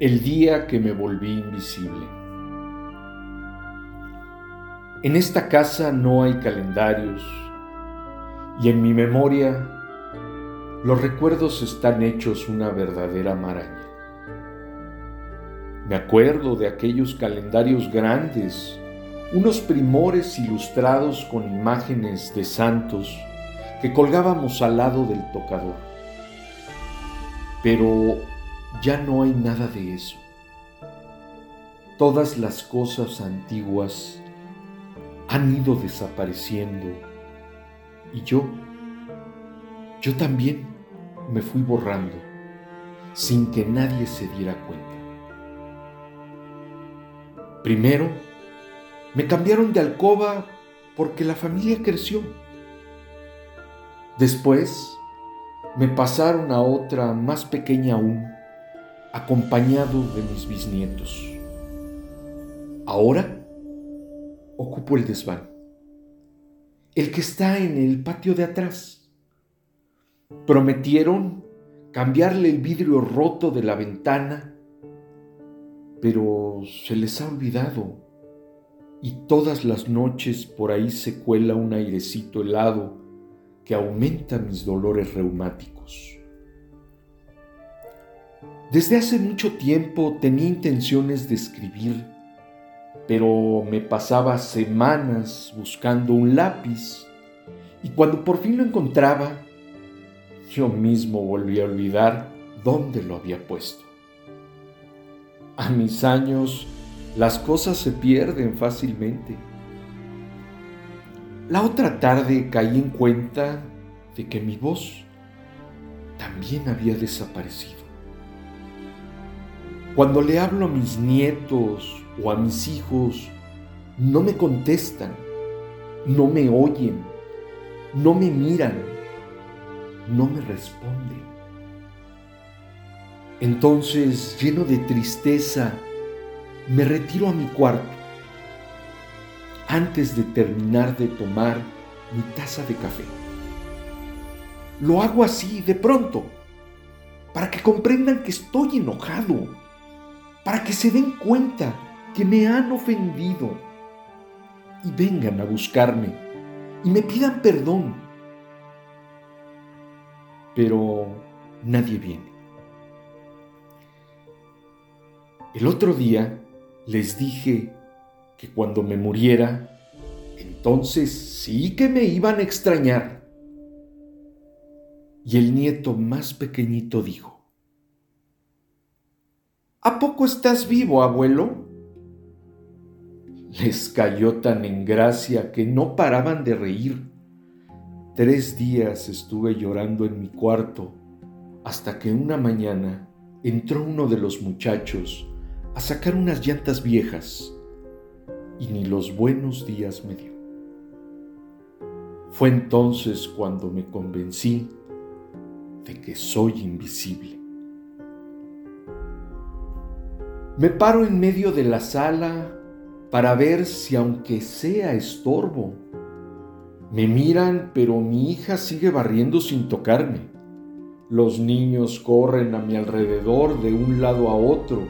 El día que me volví invisible. En esta casa no hay calendarios y en mi memoria los recuerdos están hechos una verdadera maraña. Me acuerdo de aquellos calendarios grandes, unos primores ilustrados con imágenes de santos que colgábamos al lado del tocador. Pero ya no hay nada de eso. Todas las cosas antiguas han ido desapareciendo y yo, yo también me fui borrando sin que nadie se diera cuenta. Primero, me cambiaron de alcoba porque la familia creció. Después, me pasaron a otra más pequeña aún acompañado de mis bisnietos. Ahora ocupo el desván, el que está en el patio de atrás. Prometieron cambiarle el vidrio roto de la ventana, pero se les ha olvidado y todas las noches por ahí se cuela un airecito helado que aumenta mis dolores reumáticos. Desde hace mucho tiempo tenía intenciones de escribir, pero me pasaba semanas buscando un lápiz y cuando por fin lo encontraba, yo mismo volví a olvidar dónde lo había puesto. A mis años, las cosas se pierden fácilmente. La otra tarde caí en cuenta de que mi voz también había desaparecido. Cuando le hablo a mis nietos o a mis hijos, no me contestan, no me oyen, no me miran, no me responden. Entonces, lleno de tristeza, me retiro a mi cuarto antes de terminar de tomar mi taza de café. Lo hago así de pronto, para que comprendan que estoy enojado para que se den cuenta que me han ofendido y vengan a buscarme y me pidan perdón. Pero nadie viene. El otro día les dije que cuando me muriera, entonces sí que me iban a extrañar. Y el nieto más pequeñito dijo, ¿A poco estás vivo, abuelo? Les cayó tan en gracia que no paraban de reír. Tres días estuve llorando en mi cuarto hasta que una mañana entró uno de los muchachos a sacar unas llantas viejas y ni los buenos días me dio. Fue entonces cuando me convencí de que soy invisible. Me paro en medio de la sala para ver si aunque sea estorbo. Me miran, pero mi hija sigue barriendo sin tocarme. Los niños corren a mi alrededor de un lado a otro,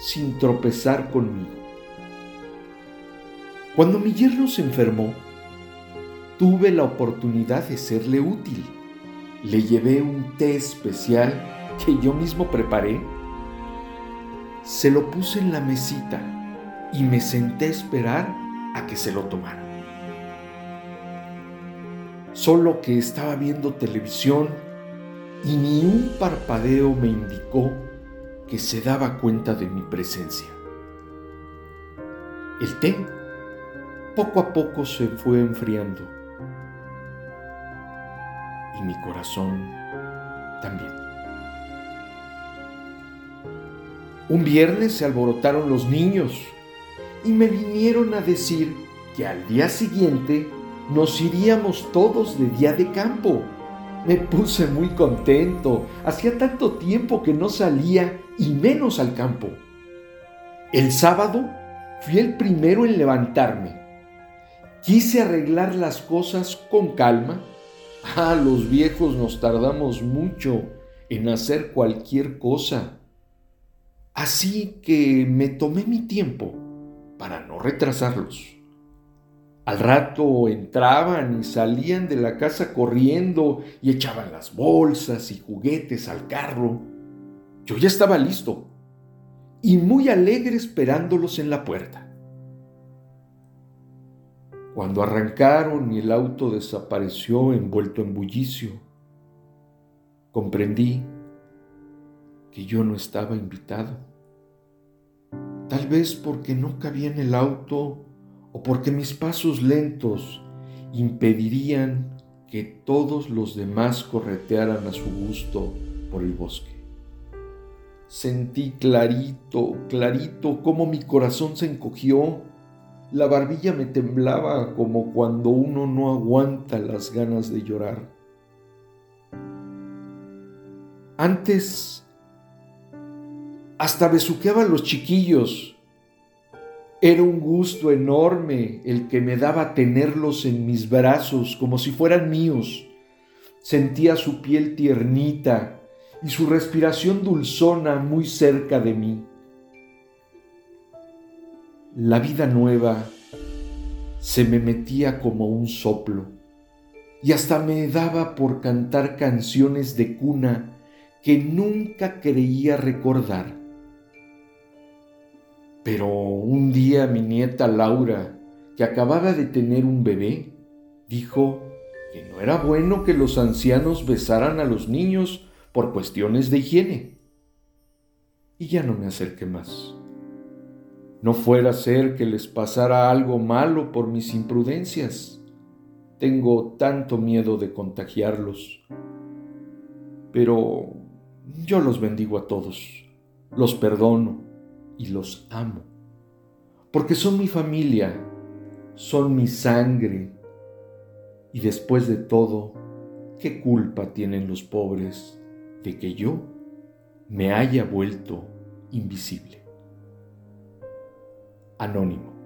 sin tropezar conmigo. Cuando mi yerno se enfermó, tuve la oportunidad de serle útil. Le llevé un té especial que yo mismo preparé se lo puse en la mesita y me senté a esperar a que se lo tomara. Solo que estaba viendo televisión y ni un parpadeo me indicó que se daba cuenta de mi presencia. El té poco a poco se fue enfriando y mi corazón también. Un viernes se alborotaron los niños y me vinieron a decir que al día siguiente nos iríamos todos de día de campo. Me puse muy contento. Hacía tanto tiempo que no salía y menos al campo. El sábado fui el primero en levantarme. Quise arreglar las cosas con calma. Ah, los viejos nos tardamos mucho en hacer cualquier cosa. Así que me tomé mi tiempo para no retrasarlos. Al rato entraban y salían de la casa corriendo y echaban las bolsas y juguetes al carro. Yo ya estaba listo y muy alegre esperándolos en la puerta. Cuando arrancaron y el auto desapareció envuelto en bullicio, comprendí que yo no estaba invitado. Tal vez porque no cabía en el auto o porque mis pasos lentos impedirían que todos los demás corretearan a su gusto por el bosque. Sentí clarito, clarito cómo mi corazón se encogió, la barbilla me temblaba como cuando uno no aguanta las ganas de llorar. Antes hasta besuqueaba los chiquillos era un gusto enorme el que me daba tenerlos en mis brazos como si fueran míos. Sentía su piel tiernita y su respiración dulzona muy cerca de mí. La vida nueva se me metía como un soplo y hasta me daba por cantar canciones de cuna que nunca creía recordar. Pero un día mi nieta Laura, que acababa de tener un bebé, dijo que no era bueno que los ancianos besaran a los niños por cuestiones de higiene. Y ya no me acerqué más. No fuera a ser que les pasara algo malo por mis imprudencias. Tengo tanto miedo de contagiarlos. Pero yo los bendigo a todos, los perdono y los amo, porque son mi familia, son mi sangre, y después de todo, ¿qué culpa tienen los pobres de que yo me haya vuelto invisible? Anónimo.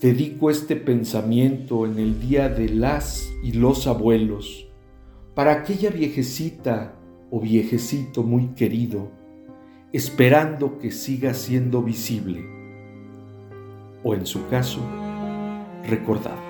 Dedico este pensamiento en el día de las y los abuelos para aquella viejecita o viejecito muy querido esperando que siga siendo visible o en su caso recordado.